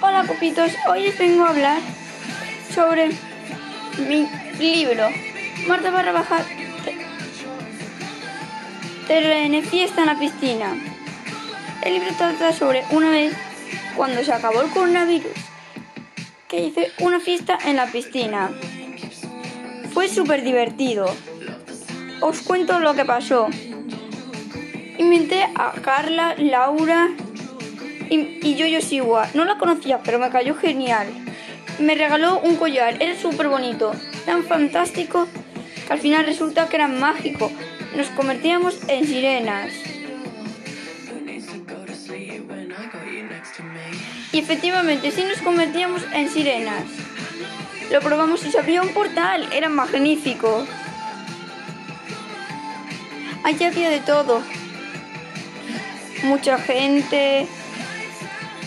Hola copitos, hoy les vengo a hablar sobre mi libro Marta barra baja TRN Fiesta en la piscina. El libro trata sobre una vez cuando se acabó el coronavirus que hice una fiesta en la piscina. Fue súper divertido. Os cuento lo que pasó. Inventé a Carla, Laura y, y yo. No la conocía, pero me cayó genial. Me regaló un collar, era súper bonito, tan fantástico que al final resulta que era mágico. Nos convertíamos en sirenas. Y efectivamente, sí nos convertíamos en sirenas. Lo probamos y se abrió un portal, era magnífico. Allí había de todo. Mucha gente,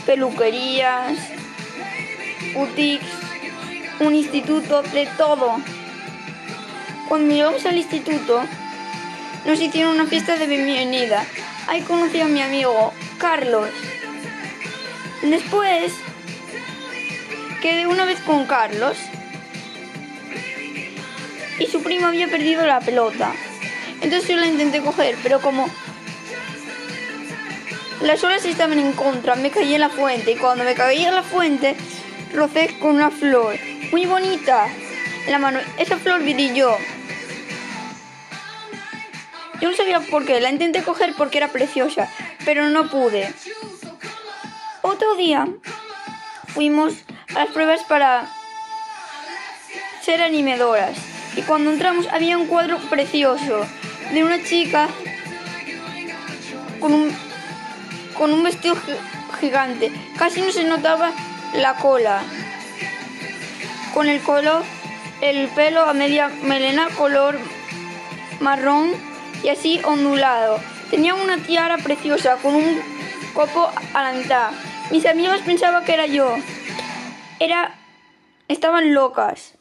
peluquerías, boutiques, un instituto, de todo. Cuando llegamos al instituto, nos hicieron una fiesta de bienvenida. Ahí conocí a mi amigo Carlos. Después quedé una vez con Carlos y su primo había perdido la pelota. Entonces yo la intenté coger, pero como las olas estaban en contra, me caí en la fuente y cuando me caí en la fuente rocé con una flor muy bonita la mano. Esa flor brilló. Yo no sabía por qué, la intenté coger porque era preciosa, pero no pude. Otro día fuimos a las pruebas para ser animadoras y cuando entramos había un cuadro precioso de una chica con un, con un vestido gigante. Casi no se notaba la cola. Con el color, el pelo a media melena color marrón y así ondulado. Tenía una tiara preciosa con un copo a la mitad. Mis amigos pensaban que era yo. Era. Estaban locas.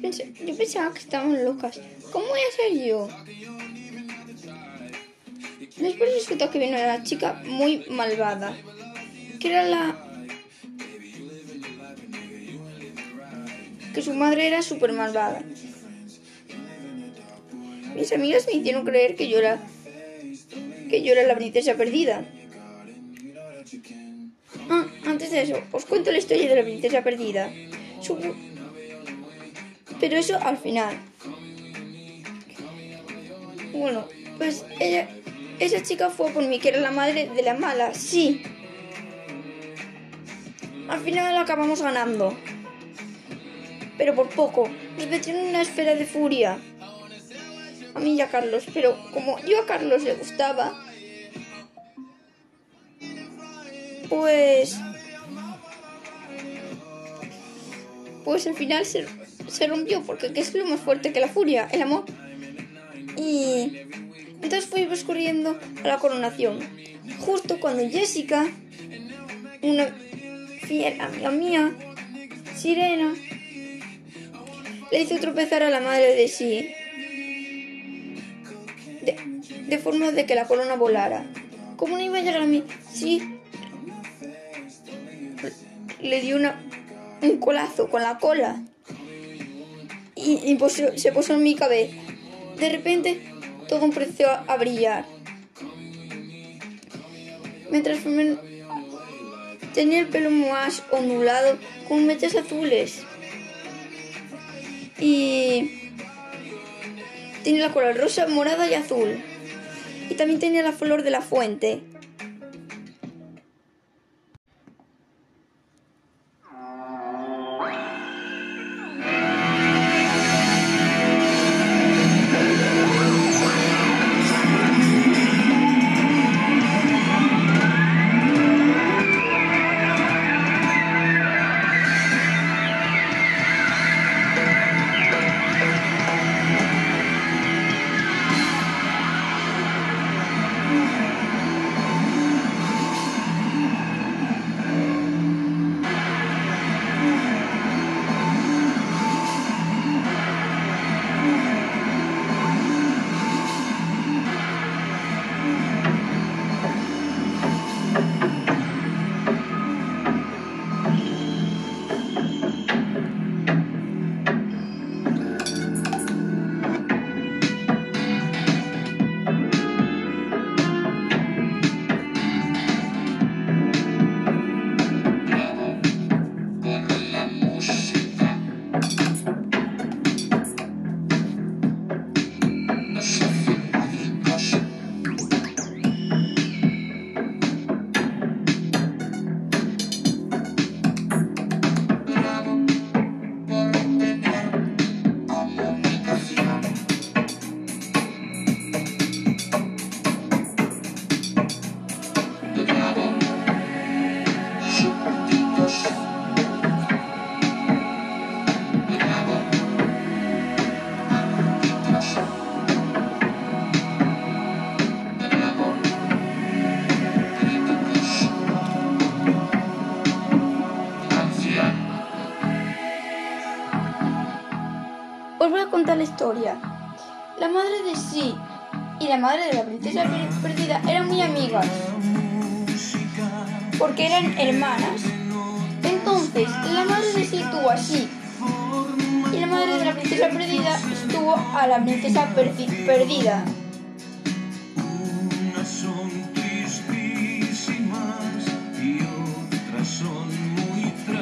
Pensa- yo pensaba que estaban locas. ¿Cómo voy a ser yo? Después resulta que vino una chica muy malvada. Que era la. Que su madre era súper malvada. Mis amigas me hicieron creer que yo era. Que yo era la princesa perdida. Ah, antes de eso, os cuento la historia de la princesa perdida. Pero eso al final. Bueno, pues ella, esa chica fue por mí, que era la madre de la mala, sí. Al final acabamos ganando. Pero por poco. Nos metieron una esfera de furia. A mí y a Carlos. Pero como yo a Carlos le gustaba, pues... Pues al final se, se rompió, porque ¿qué es lo más fuerte que la furia? El amor. Y entonces fuimos corriendo a la coronación. Justo cuando Jessica, una fiel amiga mía, Sirena, le hizo tropezar a la madre de sí. De, de forma de que la corona volara. ¿Cómo no iba a llegar a mí? Sí. Le dio una, un colazo con la cola. Y, posó- se posó en mi cabeza. De repente, todo empezó a, brillar. Me transformé en... Tenía el pelo más ondulado con mechas azules. Y... Tenía la cola rosa, morada y azul. Y también tenía la flor de la fuente. La madre de Sí y la madre de la princesa per- perdida eran muy amigas, porque eran hermanas. Entonces, la madre de Sí tuvo a Sí y la madre de la princesa perdida estuvo a la princesa perdi- perdida.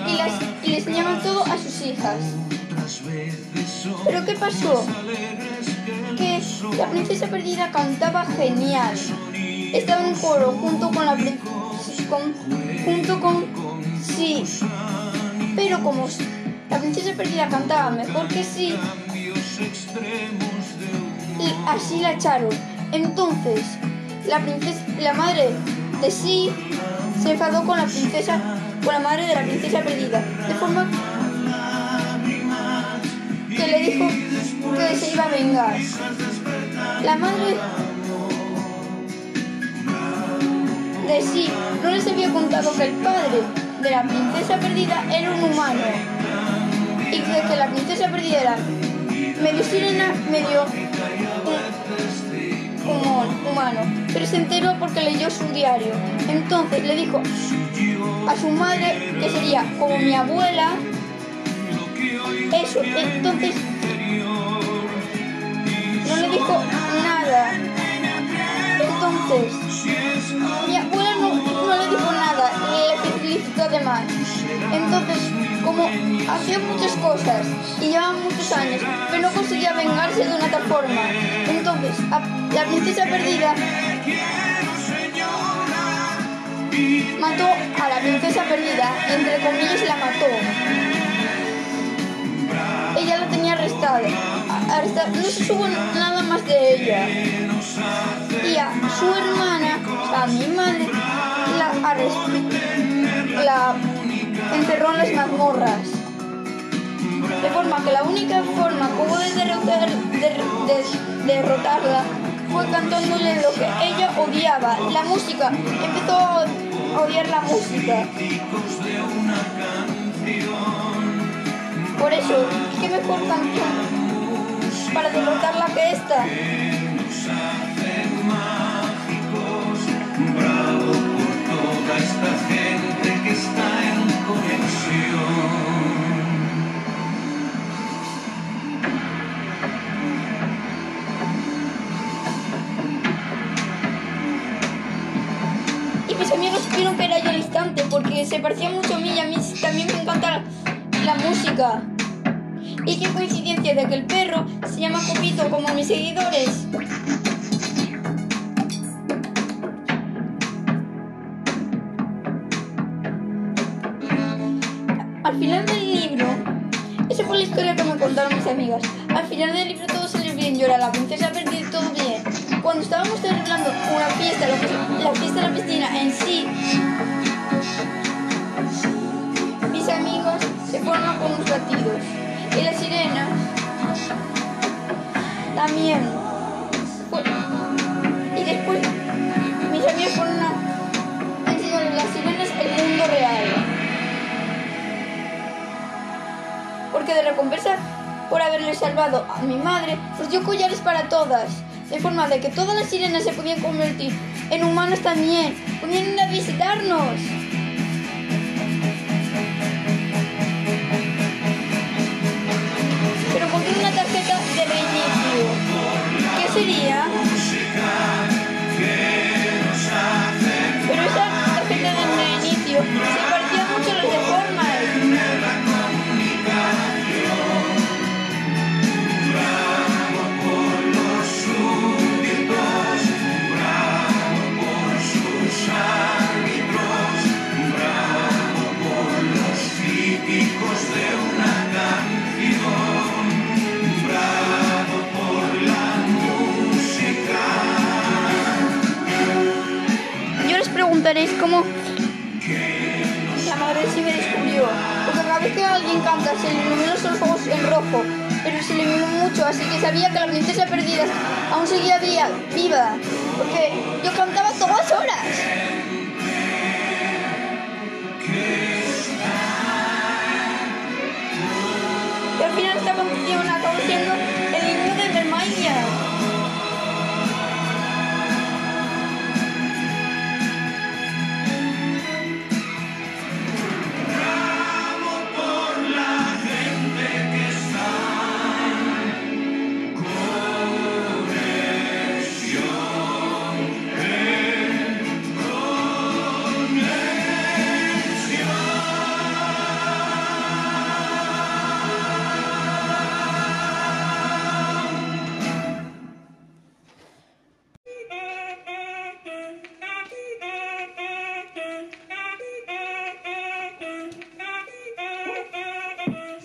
Y Y, las, y les enseñaban todo a sus hijas. Pero ¿qué pasó? Que la princesa perdida cantaba genial. Estaba en coro junto con la con, junto con sí. Pero como la princesa perdida cantaba mejor que sí, y así la echaron. Entonces, la princesa, la madre de sí se enfadó con la princesa, con la madre de la princesa perdida, de forma que le dijo que se iba a vengar. La madre de sí no les había contado que el padre de la princesa perdida era un humano y de que la princesa perdida era medio sirena, medio humo- humano, pero se enteró porque leyó su diario. Entonces le dijo a su madre, que sería como mi abuela, eso. Entonces Entonces mi abuela no, no le dijo nada, le felicitó además. Entonces, como hacía muchas cosas y llevaba muchos años, pero no conseguía vengarse de una tal forma. Entonces, la princesa perdida mató a la princesa perdida y entre comillas la mató. Ella la tenía arrestada. arrestada. No se supo nada más de ella su hermana, a mi madre, la, encerró en las mazmorras. De forma que la única forma como de, derrotar, de- de- derrotarla fue cantándole lo que ella odiaba, la música. Empezó a odiar la música. Por eso, ¿qué mejor canción para derrotarla que esta? Supieron que al instante porque se parecía mucho a mí y a mí también me encanta la, la música. Y qué coincidencia de que el perro se llama Copito como mis seguidores. Al final del libro, esa fue la historia que me contaron mis amigas. Al final del libro todo salió bien, llora la princesa perdió todo. Cuando estábamos celebrando una fiesta, la fiesta de la piscina en sí, mis amigos se fueron con unos latidos. Y las sirenas también. Y después mis amigos fueron a las sirenas el mundo real. Porque de recompensa por haberle salvado a mi madre, nos dio collares para todas. De forma de que todas las sirenas se podían convertir en humanos también. Podían ir a visitarnos. Pero con una tarjeta de reinicio. ¿Qué sería? Así que sabía que la princesa perdida aún seguía viva. Porque yo cantaba todas horas.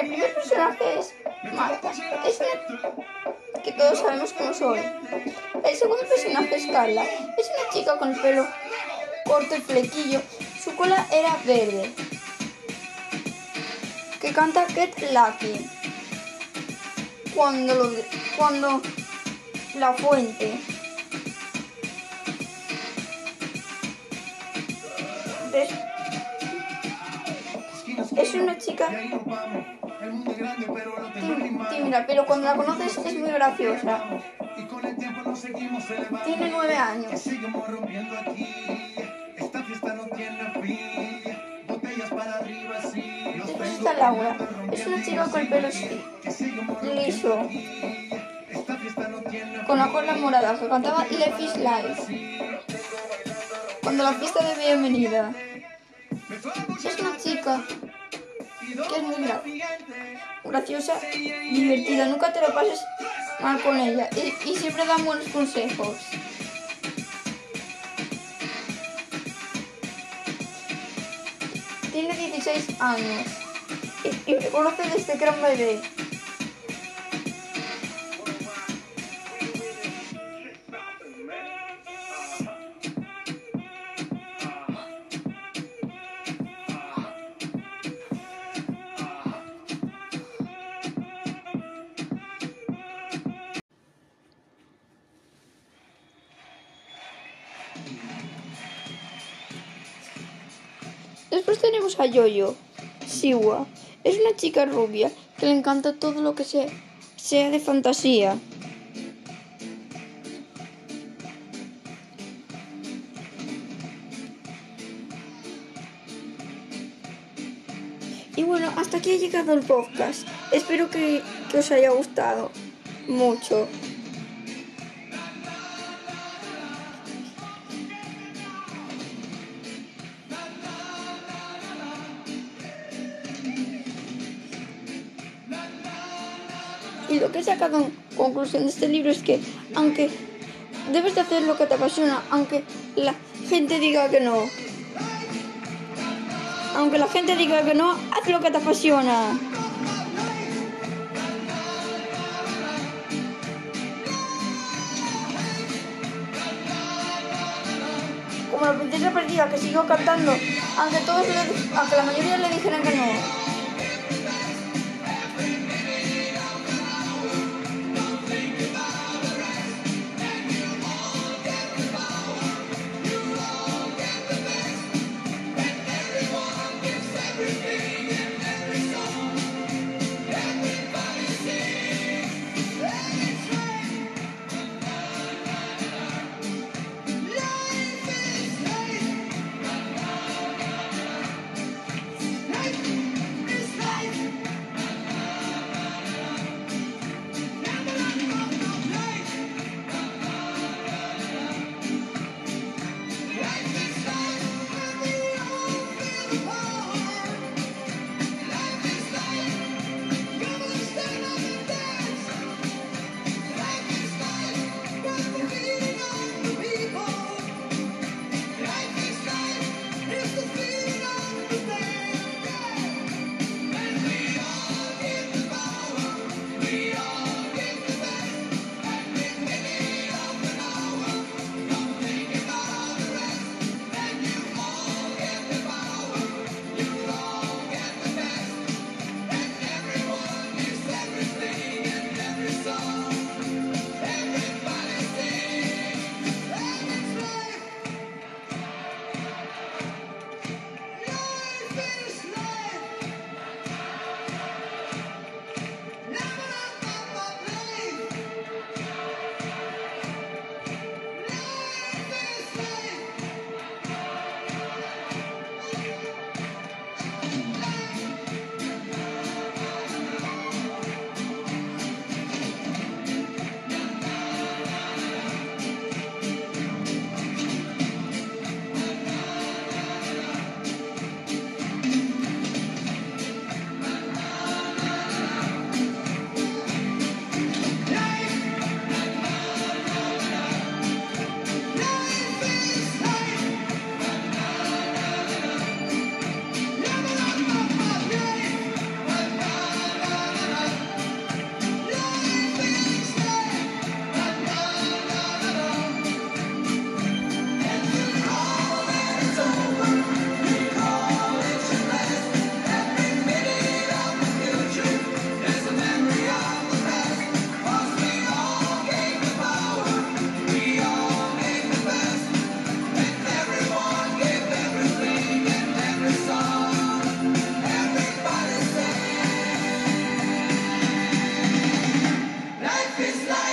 El primer personaje es Marta. Es una que todos sabemos cómo soy. El segundo personaje es Carla. Es una chica con el pelo corto y flequillo. Su cola era verde. Que canta Get Lucky. Cuando lo, cuando la fuente. Des- Es una chica El mundo es grande, pero lo tengo en mis manos. tímida, pero cuando la conoces es muy graciosa. Y con el tiempo nos seguimos elevando. Tiene nueve años. seguimos rompiendo aquí. Esta fiesta no tiene fin. Botellas para arriba, sí. Los Después tengo está Laura. Es una chica con el pelo liso. Esta fiesta no tiene con la cola morada, que cantaba Life is Life. Cuando la fiesta de bienvenida. Es una chica que es graciosa, divertida. Nunca te lo pases mal con ella. Y, y siempre da buenos consejos. Tiene 16 años. Y, y me conoce desde que era un bebé. Yoyo, Siwa. Es una chica rubia que le encanta todo lo que sea, sea de fantasía. Y bueno, hasta aquí ha llegado el podcast. Espero que, que os haya gustado mucho. En conclusión de este libro es que, aunque debes de hacer lo que te apasiona, aunque la gente diga que no, aunque la gente diga que no, haz lo que te apasiona. Como la princesa perdida que siguió cantando, aunque todos le- aunque la mayoría le dijeran que no.